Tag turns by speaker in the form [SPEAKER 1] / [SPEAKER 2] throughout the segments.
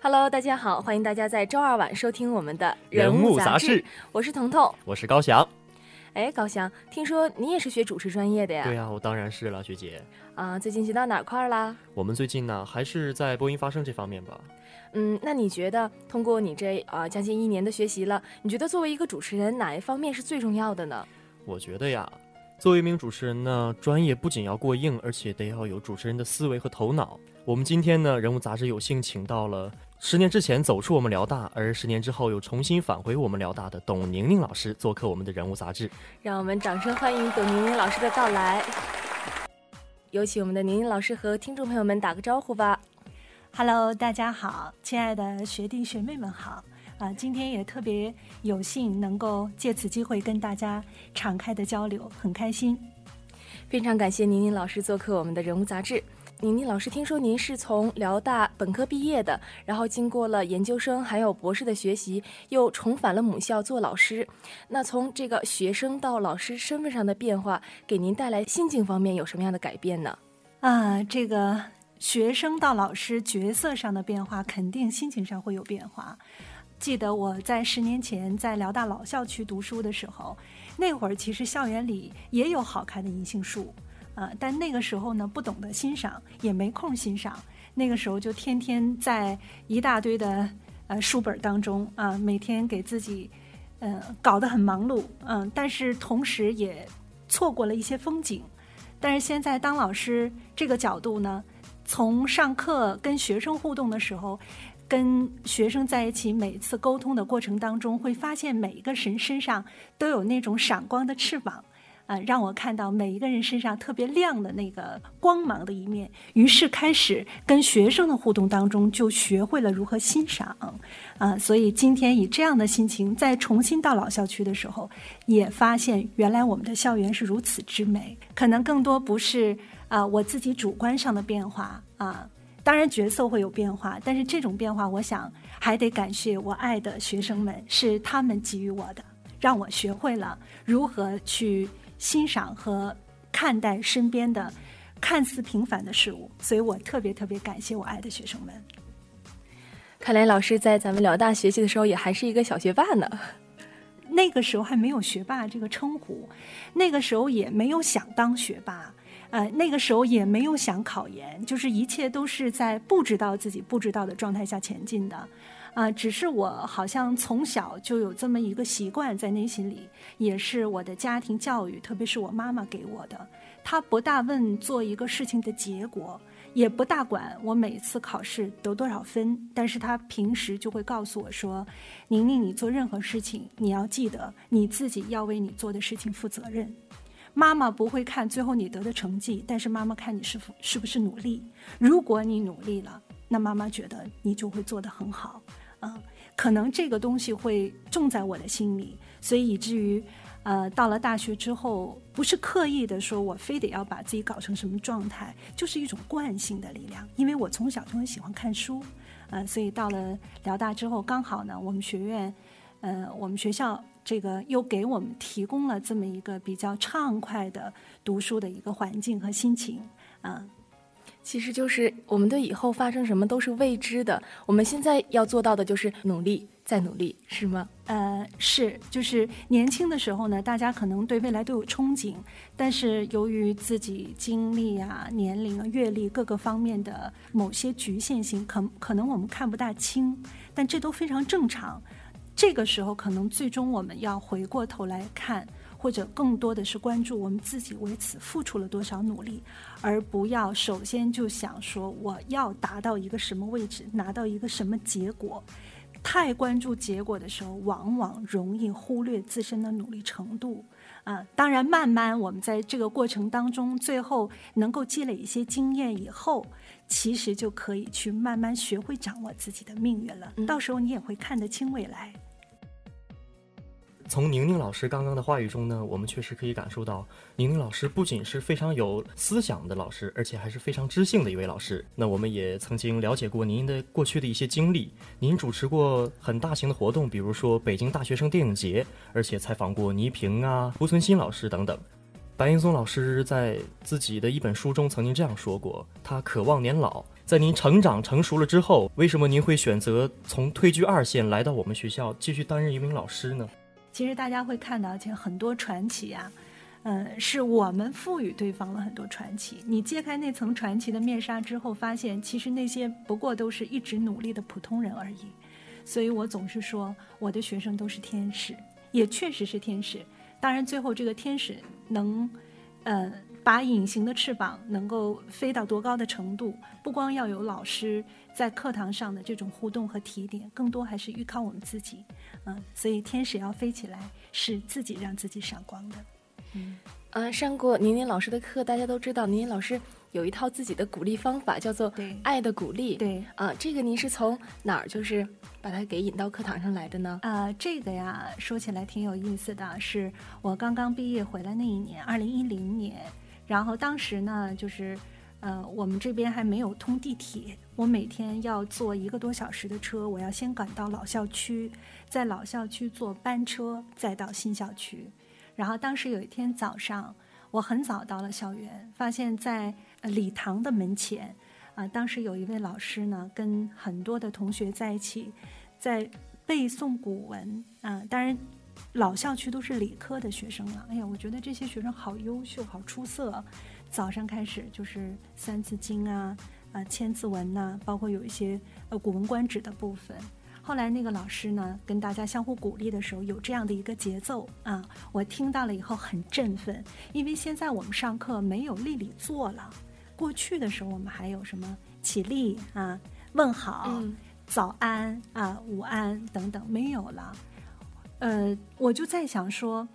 [SPEAKER 1] Hello，大家好，欢迎大家在周二晚收听我们的
[SPEAKER 2] 人物杂
[SPEAKER 1] 志。我是彤彤，
[SPEAKER 2] 我是高翔。
[SPEAKER 1] 哎，高翔，听说你也是学主持专业的呀？
[SPEAKER 2] 对呀，我当然是了，学姐。
[SPEAKER 1] 啊，最近学到哪块儿啦？
[SPEAKER 2] 我们最近呢，还是在播音发声这方面吧。
[SPEAKER 1] 嗯，那你觉得通过你这啊将近一年的学习了，你觉得作为一个主持人，哪一方面是最重要的呢？
[SPEAKER 2] 我觉得呀，作为一名主持人呢，专业不仅要过硬，而且得要有主持人的思维和头脑。我们今天呢，人物杂志有幸请到了十年之前走出我们辽大，而十年之后又重新返回我们辽大的董宁宁老师做客我们的人物杂志。
[SPEAKER 1] 让我们掌声欢迎董宁宁老师的到来。有请我们的宁宁老师和听众朋友们打个招呼吧。
[SPEAKER 3] Hello，大家好，亲爱的学弟学妹们好啊！今天也特别有幸能够借此机会跟大家敞开的交流，很开心。
[SPEAKER 1] 非常感谢宁宁老师做客我们的人物杂志。宁宁老师，听说您是从辽大本科毕业的，然后经过了研究生还有博士的学习，又重返了母校做老师。那从这个学生到老师身份上的变化，给您带来心境方面有什么样的改变呢？
[SPEAKER 3] 啊，这个。学生到老师角色上的变化，肯定心情上会有变化。记得我在十年前在辽大老校区读书的时候，那会儿其实校园里也有好看的银杏树，啊，但那个时候呢不懂得欣赏，也没空欣赏。那个时候就天天在一大堆的呃书本当中啊，每天给自己呃搞得很忙碌，嗯，但是同时也错过了一些风景。但是现在当老师这个角度呢？从上课跟学生互动的时候，跟学生在一起，每次沟通的过程当中，会发现每一个人身上都有那种闪光的翅膀，啊，让我看到每一个人身上特别亮的那个光芒的一面。于是开始跟学生的互动当中，就学会了如何欣赏，啊，所以今天以这样的心情再重新到老校区的时候，也发现原来我们的校园是如此之美。可能更多不是。啊，我自己主观上的变化啊，当然角色会有变化，但是这种变化，我想还得感谢我爱的学生们，是他们给予我的，让我学会了如何去欣赏和看待身边的看似平凡的事物，所以我特别特别感谢我爱的学生们。
[SPEAKER 1] 看来老师在咱们辽大学习的时候，也还是一个小学霸呢。
[SPEAKER 3] 那个时候还没有学霸这个称呼，那个时候也没有想当学霸。呃，那个时候也没有想考研，就是一切都是在不知道自己不知道的状态下前进的，啊，只是我好像从小就有这么一个习惯在内心里，也是我的家庭教育，特别是我妈妈给我的。她不大问做一个事情的结果，也不大管我每次考试得多少分，但是她平时就会告诉我说：“宁宁，你做任何事情，你要记得你自己要为你做的事情负责任。”妈妈不会看最后你得的成绩，但是妈妈看你是否是不是努力。如果你努力了，那妈妈觉得你就会做得很好。嗯，可能这个东西会种在我的心里，所以以至于，呃，到了大学之后，不是刻意的说我非得要把自己搞成什么状态，就是一种惯性的力量。因为我从小就很喜欢看书，呃，所以到了辽大之后，刚好呢，我们学院，呃，我们学校。这个又给我们提供了这么一个比较畅快的读书的一个环境和心情，啊，
[SPEAKER 1] 其实就是我们对以后发生什么都是未知的，我们现在要做到的就是努力再努力，是吗？
[SPEAKER 3] 呃，是，就是年轻的时候呢，大家可能对未来都有憧憬，但是由于自己经历啊、年龄啊、阅历各个方面的某些局限性，可可能我们看不大清，但这都非常正常。这个时候，可能最终我们要回过头来看，或者更多的是关注我们自己为此付出了多少努力，而不要首先就想说我要达到一个什么位置，拿到一个什么结果。太关注结果的时候，往往容易忽略自身的努力程度。啊，当然，慢慢我们在这个过程当中，最后能够积累一些经验以后，其实就可以去慢慢学会掌握自己的命运了。到时候你也会看得清未来。
[SPEAKER 2] 从宁宁老师刚刚的话语中呢，我们确实可以感受到，宁宁老师不仅是非常有思想的老师，而且还是非常知性的一位老师。那我们也曾经了解过您的过去的一些经历，您主持过很大型的活动，比如说北京大学生电影节，而且采访过倪萍啊、濮存昕老师等等。白岩松老师在自己的一本书中曾经这样说过：他渴望年老。在您成长成熟了之后，为什么您会选择从退居二线来到我们学校继续担任一名老师呢？
[SPEAKER 3] 其实大家会看到，其实很多传奇啊，嗯，是我们赋予对方了很多传奇。你揭开那层传奇的面纱之后，发现其实那些不过都是一直努力的普通人而已。所以我总是说，我的学生都是天使，也确实是天使。当然，最后这个天使能，呃，把隐形的翅膀能够飞到多高的程度，不光要有老师在课堂上的这种互动和提点，更多还是依靠我们自己。嗯，所以天使要飞起来，是自己让自己闪光的。
[SPEAKER 1] 嗯，呃，上过宁宁老师的课，大家都知道，宁宁老师。有一套自己的鼓励方法，叫做“爱的鼓励”。
[SPEAKER 3] 对
[SPEAKER 1] 啊，这个您是从哪儿就是把它给引到课堂上来的呢？
[SPEAKER 3] 啊，这个呀，说起来挺有意思的，是我刚刚毕业回来那一年，二零一零年。然后当时呢，就是呃，我们这边还没有通地铁，我每天要坐一个多小时的车，我要先赶到老校区，在老校区坐班车，再到新校区。然后当时有一天早上，我很早到了校园，发现在。礼堂的门前，啊，当时有一位老师呢，跟很多的同学在一起，在背诵古文啊。当然，老校区都是理科的学生了。哎呀，我觉得这些学生好优秀，好出色。早上开始就是《三字经》啊，啊，《千字文》呐，包括有一些呃《古文观止》的部分。后来那个老师呢，跟大家相互鼓励的时候，有这样的一个节奏啊，我听到了以后很振奋，因为现在我们上课没有立礼坐了。过去的时候，我们还有什么起立啊、问好、早安啊、午安等等，没有了。呃，我就在想说，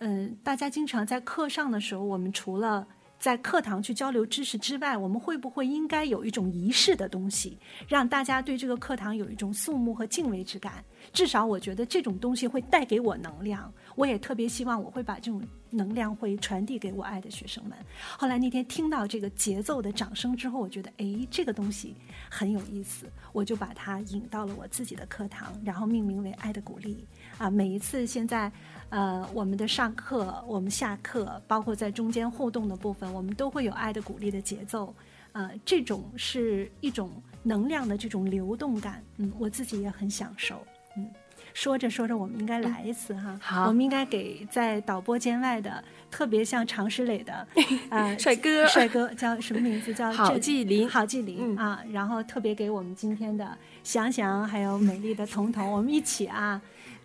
[SPEAKER 3] 嗯，大家经常在课上的时候，我们除了在课堂去交流知识之外，我们会不会应该有一种仪式的东西，让大家对这个课堂有一种肃穆和敬畏之感？至少我觉得这种东西会带给我能量。我也特别希望我会把这种。能量会传递给我爱的学生们。后来那天听到这个节奏的掌声之后，我觉得哎，这个东西很有意思，我就把它引到了我自己的课堂，然后命名为“爱的鼓励”。啊，每一次现在，呃，我们的上课、我们下课，包括在中间互动的部分，我们都会有“爱的鼓励”的节奏。呃，这种是一种能量的这种流动感，嗯，我自己也很享受，嗯。说着说着，我们应该来一次哈。
[SPEAKER 1] 好，
[SPEAKER 3] 我们应该给在导播间外的特别像常石磊的啊
[SPEAKER 1] 帅哥，
[SPEAKER 3] 帅哥叫什么名字？叫
[SPEAKER 1] 郝继林，
[SPEAKER 3] 郝继林啊。然后特别给我们今天的想想还有美丽的彤彤，我们一起啊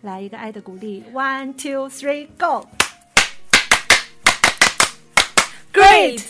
[SPEAKER 3] 来一个爱的鼓励。One two three go。
[SPEAKER 1] Great。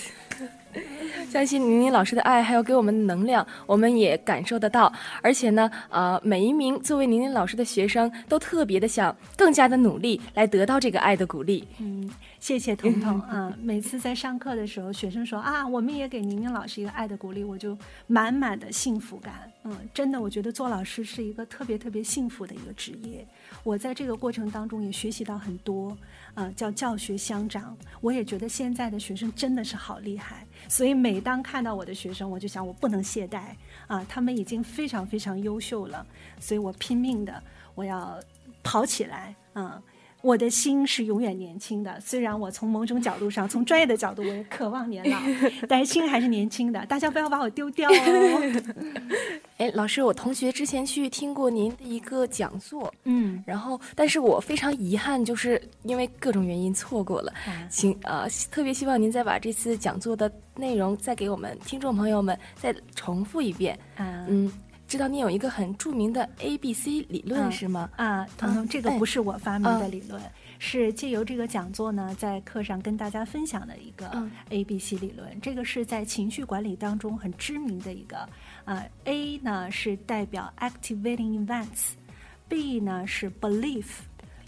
[SPEAKER 1] 相信宁宁老师的爱，还有给我们的能量，我们也感受得到。而且呢，呃，每一名作为宁宁老师的学生，都特别的想更加的努力，来得到这个爱的鼓励。
[SPEAKER 3] 嗯，谢谢彤彤啊！每次在上课的时候，学生说啊，我们也给宁宁老师一个爱的鼓励，我就满满的幸福感。嗯，真的，我觉得做老师是一个特别特别幸福的一个职业。我在这个过程当中也学习到很多，啊，叫教学相长。我也觉得现在的学生真的是好厉害，所以每当看到我的学生，我就想我不能懈怠啊，他们已经非常非常优秀了，所以我拼命的我要跑起来啊。我的心是永远年轻的，虽然我从某种角度上，从专业的角度，我也渴望年老，但是心还是年轻的。大家不要把我丢掉哦。
[SPEAKER 1] 哎，老师，我同学之前去听过您的一个讲座，
[SPEAKER 3] 嗯，
[SPEAKER 1] 然后，但是我非常遗憾，就是因为各种原因错过了，请呃，特别希望您再把这次讲座的内容再给我们听众朋友们再重复一遍，嗯。知道你有一个很著名的 A B C 理论是吗？
[SPEAKER 3] 啊，彤彤，这个不是我发明的理论，是借由这个讲座呢，在课上跟大家分享的一个 A B C 理论。这个是在情绪管理当中很知名的一个啊，A 呢是代表 activating events，B 呢是 belief，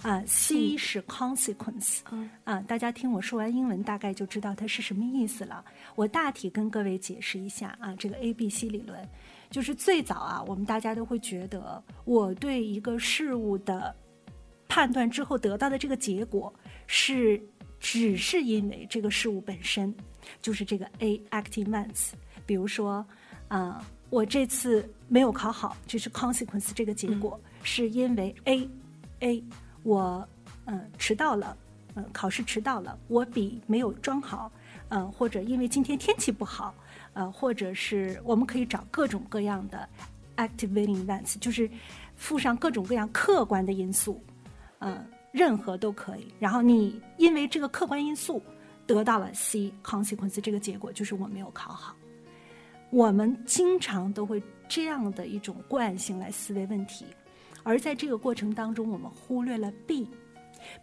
[SPEAKER 3] 啊，C 是 consequence。啊，大家听我说完英文，大概就知道它是什么意思了。我大体跟各位解释一下啊，这个 A B C 理论。就是最早啊，我们大家都会觉得，我对一个事物的判断之后得到的这个结果，是只是因为这个事物本身，就是这个 A acting events。比如说，啊，我这次没有考好，就是 consequence 这个结果，是因为 A A 我嗯迟到了，嗯考试迟到了，我笔没有装好。嗯，或者因为今天天气不好，呃，或者是我们可以找各种各样的 activating events，就是附上各种各样客观的因素，嗯，任何都可以。然后你因为这个客观因素得到了 C consequence 这个结果，就是我没有考好。我们经常都会这样的一种惯性来思维问题，而在这个过程当中，我们忽略了 B。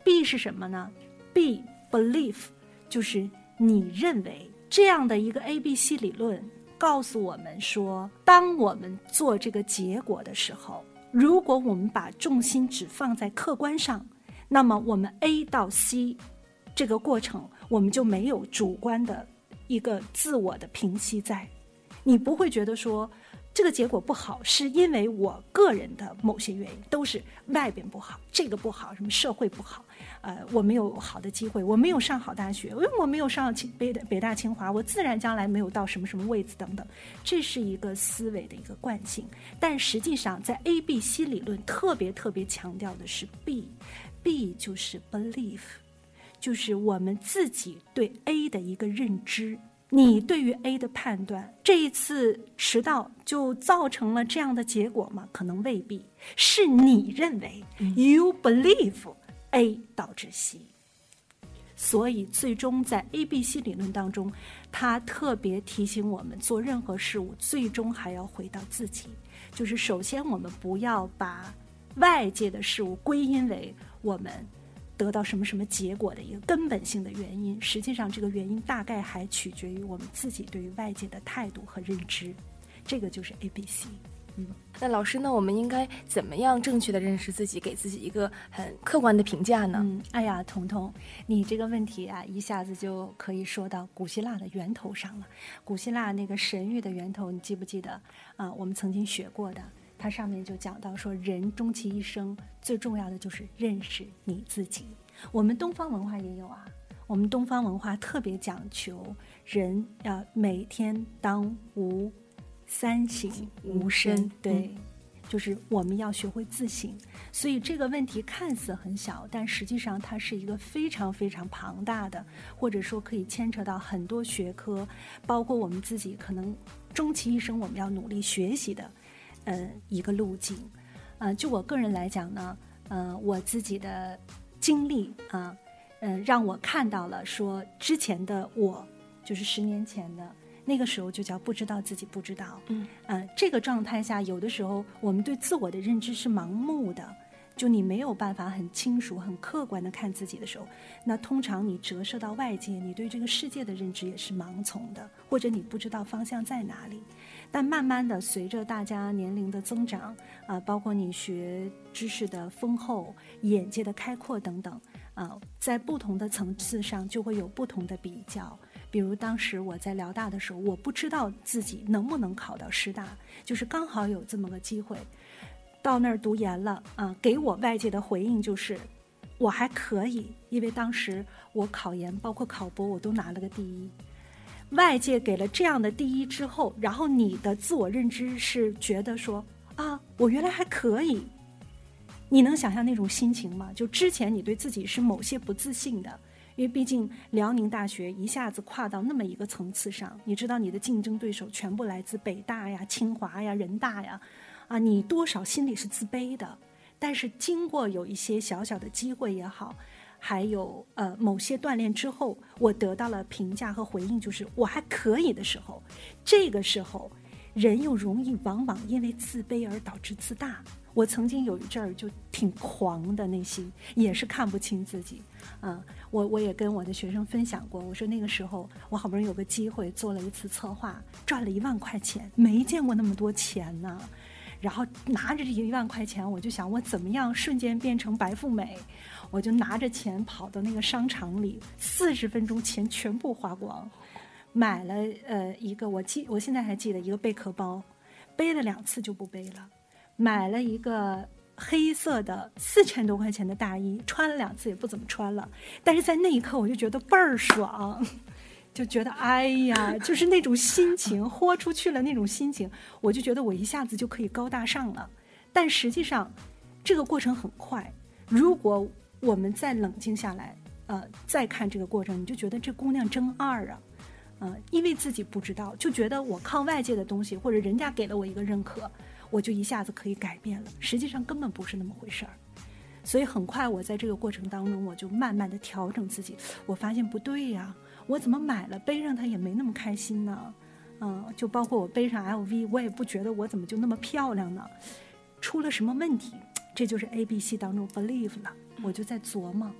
[SPEAKER 3] B 是什么呢？B belief 就是你认为这样的一个 A B C 理论告诉我们说，当我们做这个结果的时候，如果我们把重心只放在客观上，那么我们 A 到 C 这个过程，我们就没有主观的一个自我的平息在。你不会觉得说这个结果不好，是因为我个人的某些原因，都是外边不好，这个不好，什么社会不好，呃，我没有好的机会，我没有上好大学，因为我没有上清北北大清华，我自然将来没有到什么什么位子等等，这是一个思维的一个惯性。但实际上，在 A B C 理论特别特别强调的是 B，B 就是 belief，就是我们自己对 A 的一个认知。你对于 A 的判断，这一次迟到就造成了这样的结果吗？可能未必，是你认为，you believe A 导致 C。所以，最终在 A、B、C 理论当中，他特别提醒我们，做任何事物最终还要回到自己。就是首先，我们不要把外界的事物归因为我们。得到什么什么结果的一个根本性的原因，实际上这个原因大概还取决于我们自己对于外界的态度和认知，这个就是 A B C。
[SPEAKER 1] 嗯，那老师那？我们应该怎么样正确的认识自己，给自己一个很客观的评价呢？
[SPEAKER 3] 嗯，哎呀，彤彤，你这个问题啊，一下子就可以说到古希腊的源头上了。古希腊那个神域的源头，你记不记得啊？我们曾经学过的。它上面就讲到说，人终其一生最重要的就是认识你自己。我们东方文化也有啊，我们东方文化特别讲求人要每天当无三省吾身，对，就是我们要学会自省。所以这个问题看似很小，但实际上它是一个非常非常庞大的，或者说可以牵扯到很多学科，包括我们自己可能终其一生我们要努力学习的。呃，一个路径，呃，就我个人来讲呢，呃，我自己的经历啊，呃，让我看到了说之前的我，就是十年前的那个时候，就叫不知道自己不知道，嗯，呃，这个状态下，有的时候我们对自我的认知是盲目的。就你没有办法很清楚、很客观的看自己的时候，那通常你折射到外界，你对这个世界的认知也是盲从的，或者你不知道方向在哪里。但慢慢的，随着大家年龄的增长，啊，包括你学知识的丰厚、眼界的开阔等等，啊，在不同的层次上就会有不同的比较。比如当时我在辽大的时候，我不知道自己能不能考到师大，就是刚好有这么个机会。到那儿读研了啊，给我外界的回应就是，我还可以，因为当时我考研包括考博我都拿了个第一。外界给了这样的第一之后，然后你的自我认知是觉得说啊，我原来还可以。你能想象那种心情吗？就之前你对自己是某些不自信的，因为毕竟辽宁大学一下子跨到那么一个层次上，你知道你的竞争对手全部来自北大呀、清华呀、人大呀。啊，你多少心里是自卑的，但是经过有一些小小的机会也好，还有呃某些锻炼之后，我得到了评价和回应，就是我还可以的时候，这个时候人又容易往往因为自卑而导致自大。我曾经有一阵儿就挺狂的，内心也是看不清自己。啊，我我也跟我的学生分享过，我说那个时候我好不容易有个机会做了一次策划，赚了一万块钱，没见过那么多钱呢。然后拿着这一万块钱，我就想我怎么样瞬间变成白富美？我就拿着钱跑到那个商场里，四十分钟钱全部花光，买了呃一个我记我现在还记得一个贝壳包，背了两次就不背了，买了一个黑色的四千多块钱的大衣，穿了两次也不怎么穿了，但是在那一刻我就觉得倍儿爽。就觉得哎呀，就是那种心情，豁出去了那种心情，我就觉得我一下子就可以高大上了。但实际上，这个过程很快。如果我们再冷静下来，呃，再看这个过程，你就觉得这姑娘真二啊！呃，因为自己不知道，就觉得我靠外界的东西或者人家给了我一个认可，我就一下子可以改变了。实际上根本不是那么回事儿。所以很快，我在这个过程当中，我就慢慢的调整自己。我发现不对呀，我怎么买了背上它也没那么开心呢？嗯，就包括我背上 LV，我也不觉得我怎么就那么漂亮呢？出了什么问题？这就是 A B C 当中 believe 了。我就在琢磨，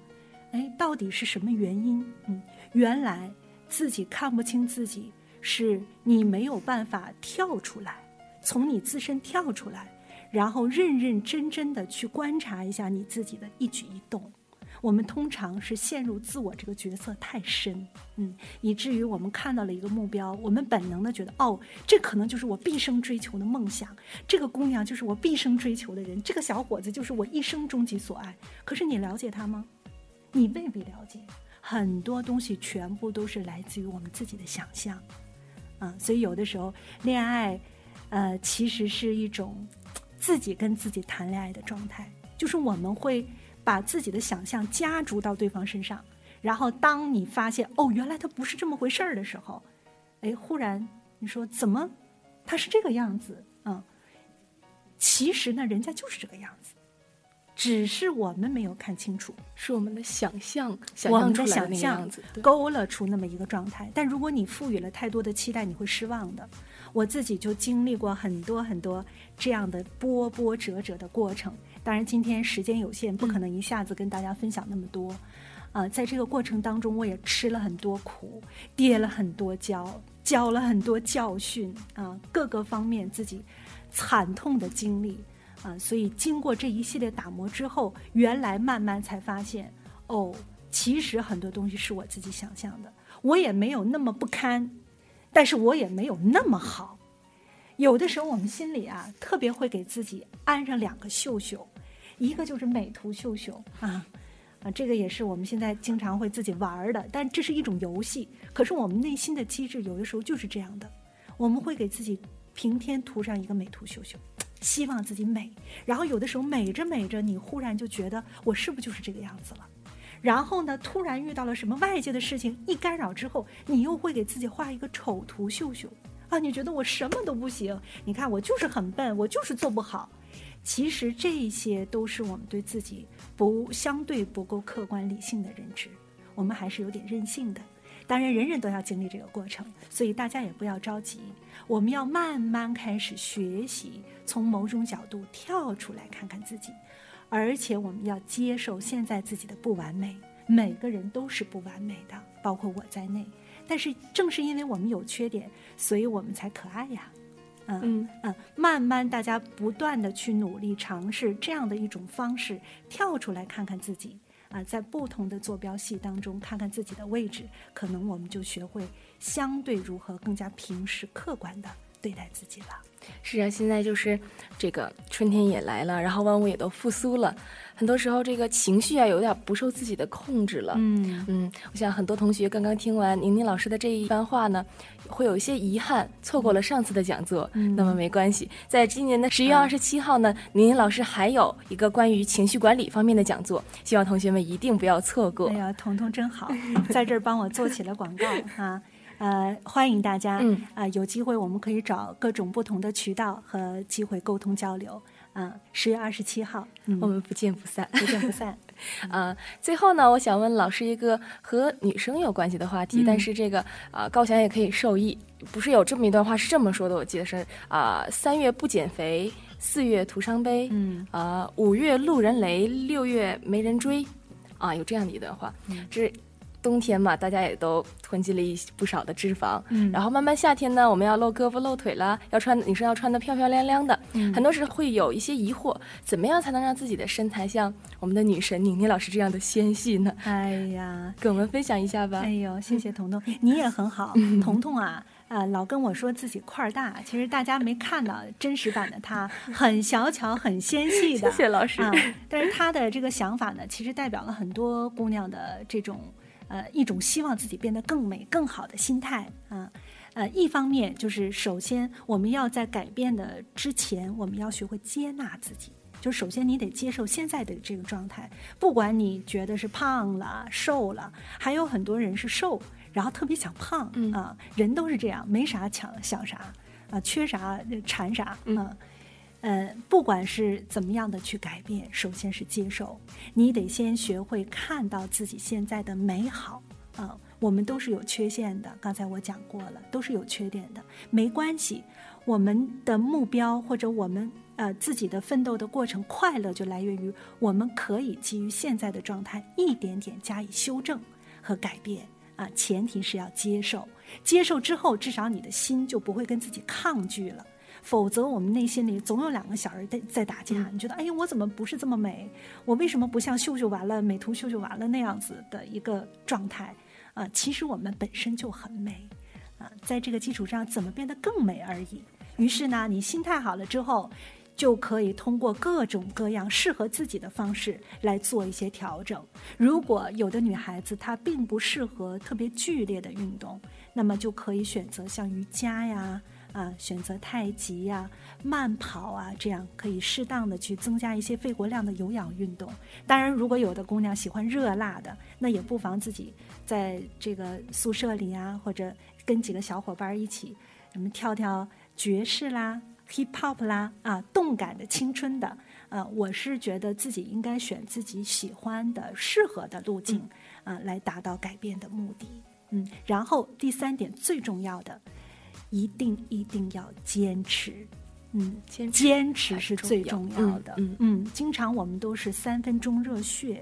[SPEAKER 3] 哎，到底是什么原因？嗯，原来自己看不清自己，是你没有办法跳出来，从你自身跳出来。然后认认真真的去观察一下你自己的一举一动。我们通常是陷入自我这个角色太深，嗯，以至于我们看到了一个目标，我们本能的觉得，哦，这可能就是我毕生追求的梦想，这个姑娘就是我毕生追求的人，这个小伙子就是我一生终极所爱。可是你了解他吗？你未必了解。很多东西全部都是来自于我们自己的想象，啊，所以有的时候恋爱，呃，其实是一种。自己跟自己谈恋爱的状态，就是我们会把自己的想象加注到对方身上，然后当你发现哦，原来他不是这么回事儿的时候，哎，忽然你说怎么他是这个样子嗯？其实呢，人家就是这个样子，只是我们没有看清楚，
[SPEAKER 1] 是我们的想象，
[SPEAKER 3] 我们的想象勾勒出那么一个状态。但如果你赋予了太多的期待，你会失望的。我自己就经历过很多很多这样的波波折折的过程，当然今天时间有限，不可能一下子跟大家分享那么多。啊，在这个过程当中，我也吃了很多苦，跌了很多跤，教了很多教训啊，各个方面自己惨痛的经历啊，所以经过这一系列打磨之后，原来慢慢才发现，哦，其实很多东西是我自己想象的，我也没有那么不堪。但是我也没有那么好，有的时候我们心里啊特别会给自己安上两个秀秀，一个就是美图秀秀啊，啊这个也是我们现在经常会自己玩的，但这是一种游戏。可是我们内心的机制有的时候就是这样的，我们会给自己平添涂上一个美图秀秀，希望自己美。然后有的时候美着美着，你忽然就觉得我是不是就是这个样子了？然后呢？突然遇到了什么外界的事情一干扰之后，你又会给自己画一个丑图秀秀啊！你觉得我什么都不行？你看我就是很笨，我就是做不好。其实这些都是我们对自己不相对不够客观理性的认知，我们还是有点任性的。当然，人人都要经历这个过程，所以大家也不要着急。我们要慢慢开始学习，从某种角度跳出来看看自己。而且我们要接受现在自己的不完美，每个人都是不完美的，包括我在内。但是正是因为我们有缺点，所以我们才可爱呀。嗯嗯，慢慢大家不断的去努力尝试这样的一种方式，跳出来看看自己啊，在不同的坐标系当中看看自己的位置，可能我们就学会相对如何更加平实、客观的对待自己了。
[SPEAKER 1] 是啊，现在就是这个春天也来了，然后万物也都复苏了。很多时候，这个情绪啊，有点不受自己的控制了。嗯嗯，我想很多同学刚刚听完宁宁老师的这一番话呢，会有一些遗憾，错过了上次的讲座。那么没关系，在今年的十月二十七号呢，宁宁老师还有一个关于情绪管理方面的讲座，希望同学们一定不要错过。
[SPEAKER 3] 哎呀，彤彤真好，在这儿帮我做起了广告哈。呃，欢迎大家，啊，有机会我们可以找各种不同的渠道和机会沟通交流。啊，十月二十七号，
[SPEAKER 1] 我们不见不散，
[SPEAKER 3] 不见不散。
[SPEAKER 1] 啊，最后呢，我想问老师一个和女生有关系的话题，但是这个啊，高翔也可以受益。不是有这么一段话是这么说的，我记得是啊，三月不减肥，四月徒伤悲，嗯，啊，五月路人雷，六月没人追，啊，有这样的一段话，这。冬天嘛，大家也都囤积了一不少的脂肪，嗯，然后慢慢夏天呢，我们要露胳膊露腿了，要穿女生要穿的漂漂亮亮的，嗯，很多时候会有一些疑惑，怎么样才能让自己的身材像我们的女神宁宁老师这样的纤细呢？
[SPEAKER 3] 哎呀，
[SPEAKER 1] 跟我们分享一下吧。
[SPEAKER 3] 哎呦，谢谢彤彤，你也很好，彤彤啊，啊，老跟我说自己块儿大，其实大家没看到真实版的她，很小巧，很纤细
[SPEAKER 1] 的。谢谢老师啊。
[SPEAKER 3] 但是她的这个想法呢，其实代表了很多姑娘的这种。呃，一种希望自己变得更美、更好的心态啊，呃，一方面就是首先我们要在改变的之前，我们要学会接纳自己。就首先你得接受现在的这个状态，不管你觉得是胖了、瘦了，还有很多人是瘦，然后特别想胖
[SPEAKER 1] 嗯
[SPEAKER 3] 啊，人都是这样，没啥抢想啥啊，缺啥馋啥
[SPEAKER 1] 嗯
[SPEAKER 3] 啊。呃，不管是怎么样的去改变，首先是接受，你得先学会看到自己现在的美好啊。我们都是有缺陷的，刚才我讲过了，都是有缺点的，没关系。我们的目标或者我们呃自己的奋斗的过程，快乐就来源于我们可以基于现在的状态一点点加以修正和改变啊。前提是要接受，接受之后，至少你的心就不会跟自己抗拒了。否则，我们内心里总有两个小人在在打架。你觉得，哎呀，我怎么不是这么美？我为什么不像秀秀完了、美图秀秀完了那样子的一个状态？啊，其实我们本身就很美，啊，在这个基础上怎么变得更美而已。于是呢，你心态好了之后，就可以通过各种各样适合自己的方式来做一些调整。如果有的女孩子她并不适合特别剧烈的运动，那么就可以选择像瑜伽呀。啊，选择太极呀、慢跑啊，这样可以适当的去增加一些肺活量的有氧运动。当然，如果有的姑娘喜欢热辣的，那也不妨自己在这个宿舍里啊，或者跟几个小伙伴一起，什么跳跳爵士啦、hip hop 啦，啊，动感的、青春的。啊，我是觉得自己应该选自己喜欢的、适合的路径，啊，来达到改变的目的。嗯，然后第三点最重要的。一定一定要坚持，嗯，坚持是最重要的。
[SPEAKER 1] 嗯
[SPEAKER 3] 嗯，经常我们都是三分钟热血，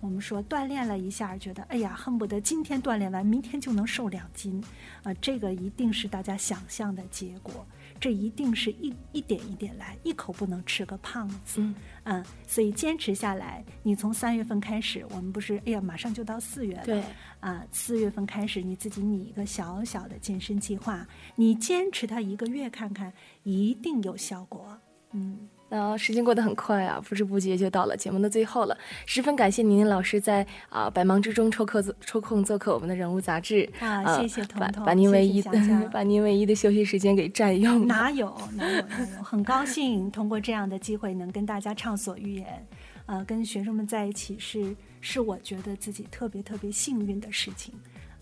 [SPEAKER 3] 我们说锻炼了一下，觉得哎呀，恨不得今天锻炼完，明天就能瘦两斤，啊，这个一定是大家想象的结果。这一定是一一点一点来，一口不能吃个胖子。
[SPEAKER 1] 嗯
[SPEAKER 3] 嗯，所以坚持下来，你从三月份开始，我们不是哎呀，马上就到四月了。
[SPEAKER 1] 对，
[SPEAKER 3] 啊，四月份开始，你自己拟一个小小的健身计划，你坚持它一个月看看，一定有效果。嗯。
[SPEAKER 1] 那时间过得很快啊，不知不觉就到了节目的最后了。十分感谢宁宁老师在啊百忙之中抽课抽空做客我们的人物杂志
[SPEAKER 3] 啊，谢谢彤彤，
[SPEAKER 1] 把把您唯一
[SPEAKER 3] 的
[SPEAKER 1] 把您唯一的休息时间给占用。
[SPEAKER 3] 哪有哪有哪有，很高兴通过这样的机会能跟大家畅所欲言，呃，跟学生们在一起是是我觉得自己特别特别幸运的事情，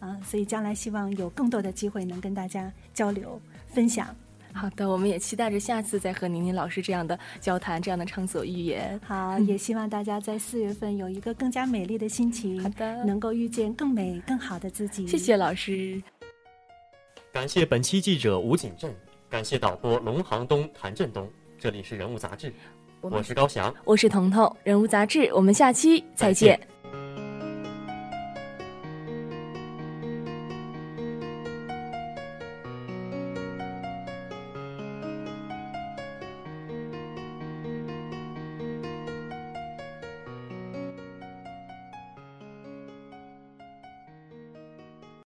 [SPEAKER 3] 啊，所以将来希望有更多的机会能跟大家交流分享。
[SPEAKER 1] 好的，我们也期待着下次再和宁宁老师这样的交谈，这样的畅所欲言。
[SPEAKER 3] 好，也希望大家在四月份有一个更加美丽的心情，
[SPEAKER 1] 好的，
[SPEAKER 3] 能够遇见更美、更好的自己。
[SPEAKER 1] 谢谢老师，
[SPEAKER 2] 感谢本期记者吴景镇，感谢导播龙航东、谭振东。这里是人物杂志，我是高翔，
[SPEAKER 1] 我是彤彤。人物杂志，我们下期再见。
[SPEAKER 2] 再见